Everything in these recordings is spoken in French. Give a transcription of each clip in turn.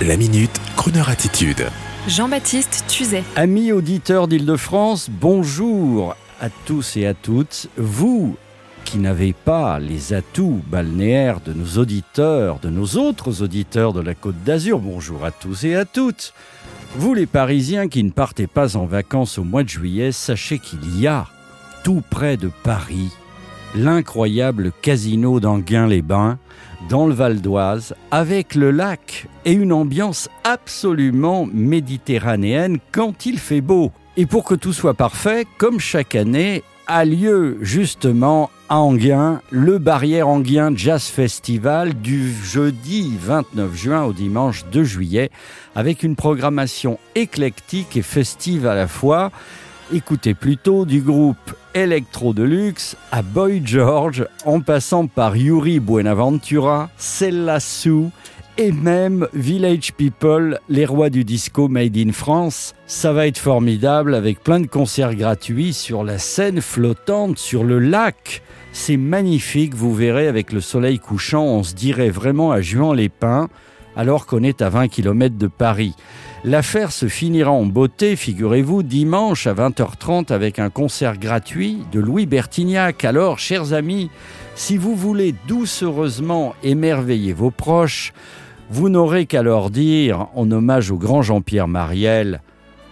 La minute, Kroneur attitude. Jean-Baptiste Tuzet. Amis auditeurs d'Île-de-France, bonjour à tous et à toutes. Vous qui n'avez pas les atouts balnéaires de nos auditeurs, de nos autres auditeurs de la Côte d'Azur, bonjour à tous et à toutes. Vous les Parisiens qui ne partez pas en vacances au mois de juillet, sachez qu'il y a, tout près de Paris, l'incroyable casino d'Anguin-les-Bains, dans le Val d'Oise, avec le lac et une ambiance absolument méditerranéenne quand il fait beau. Et pour que tout soit parfait, comme chaque année, a lieu justement à Anguin le Barrière Anguin Jazz Festival du jeudi 29 juin au dimanche 2 juillet, avec une programmation éclectique et festive à la fois. Écoutez plutôt du groupe Electro Deluxe à Boy George, en passant par Yuri Buenaventura, Cella Sue et même Village People, les rois du disco made in France. Ça va être formidable avec plein de concerts gratuits sur la scène flottante, sur le lac. C'est magnifique, vous verrez, avec le soleil couchant, on se dirait vraiment à Juan-les-Pins alors qu'on est à 20 km de Paris. L'affaire se finira en beauté, figurez-vous, dimanche à 20h30 avec un concert gratuit de Louis Bertignac. Alors, chers amis, si vous voulez doucereusement émerveiller vos proches, vous n'aurez qu'à leur dire, en hommage au grand Jean-Pierre Mariel,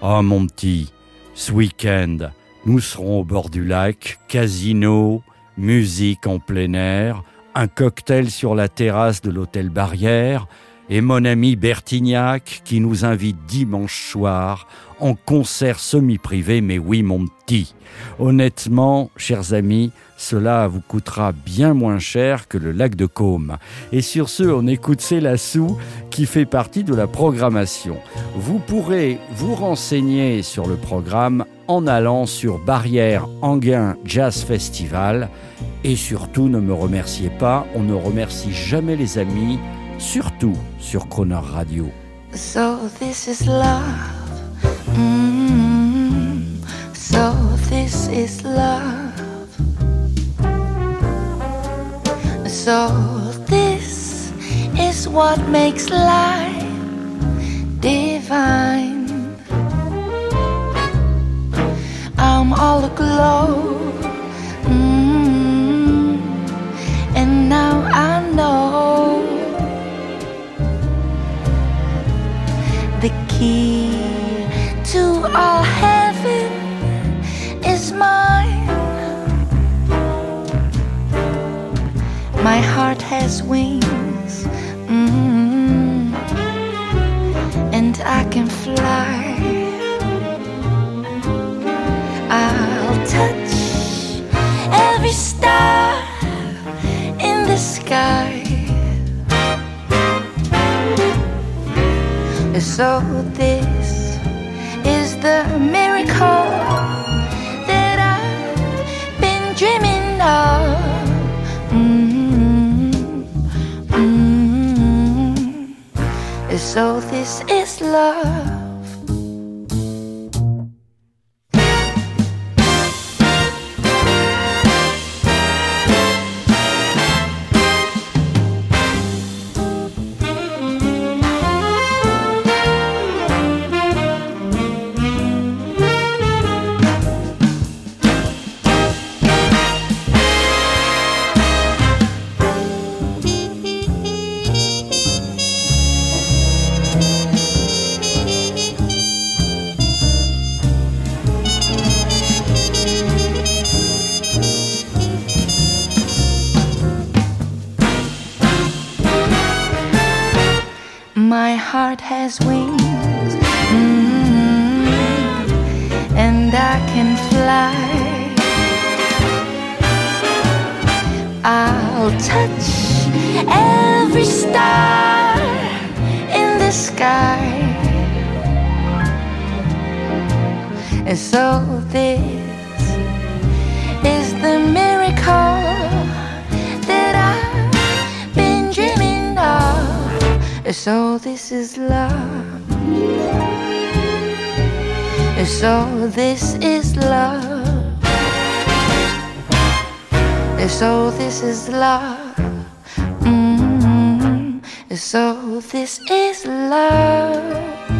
Oh mon petit, ce week-end, nous serons au bord du lac, casino, musique en plein air, un cocktail sur la terrasse de l'hôtel Barrière, et mon ami Bertignac qui nous invite dimanche soir en concert semi-privé, mais oui mon petit. Honnêtement, chers amis, cela vous coûtera bien moins cher que le lac de Caume. Et sur ce, on écoute Célassou qui fait partie de la programmation. Vous pourrez vous renseigner sur le programme en allant sur Barrière Anguin Jazz Festival. Et surtout, ne me remerciez pas, on ne remercie jamais les amis surtout sur Croner Radio. So this is love. Mm-hmm. So this is love. So this is what makes life divine. I'm all aglow. All heaven is mine. My heart has wings, mm, and I can fly. I'll touch every star in the sky. So this is the miracle that I've been dreaming of. Mm-hmm. Mm-hmm. So this is love. Heart has wings, mm, and I can fly. I'll touch every star in the sky. And so this So this is love. So this is love. So this is love. mm So this is love.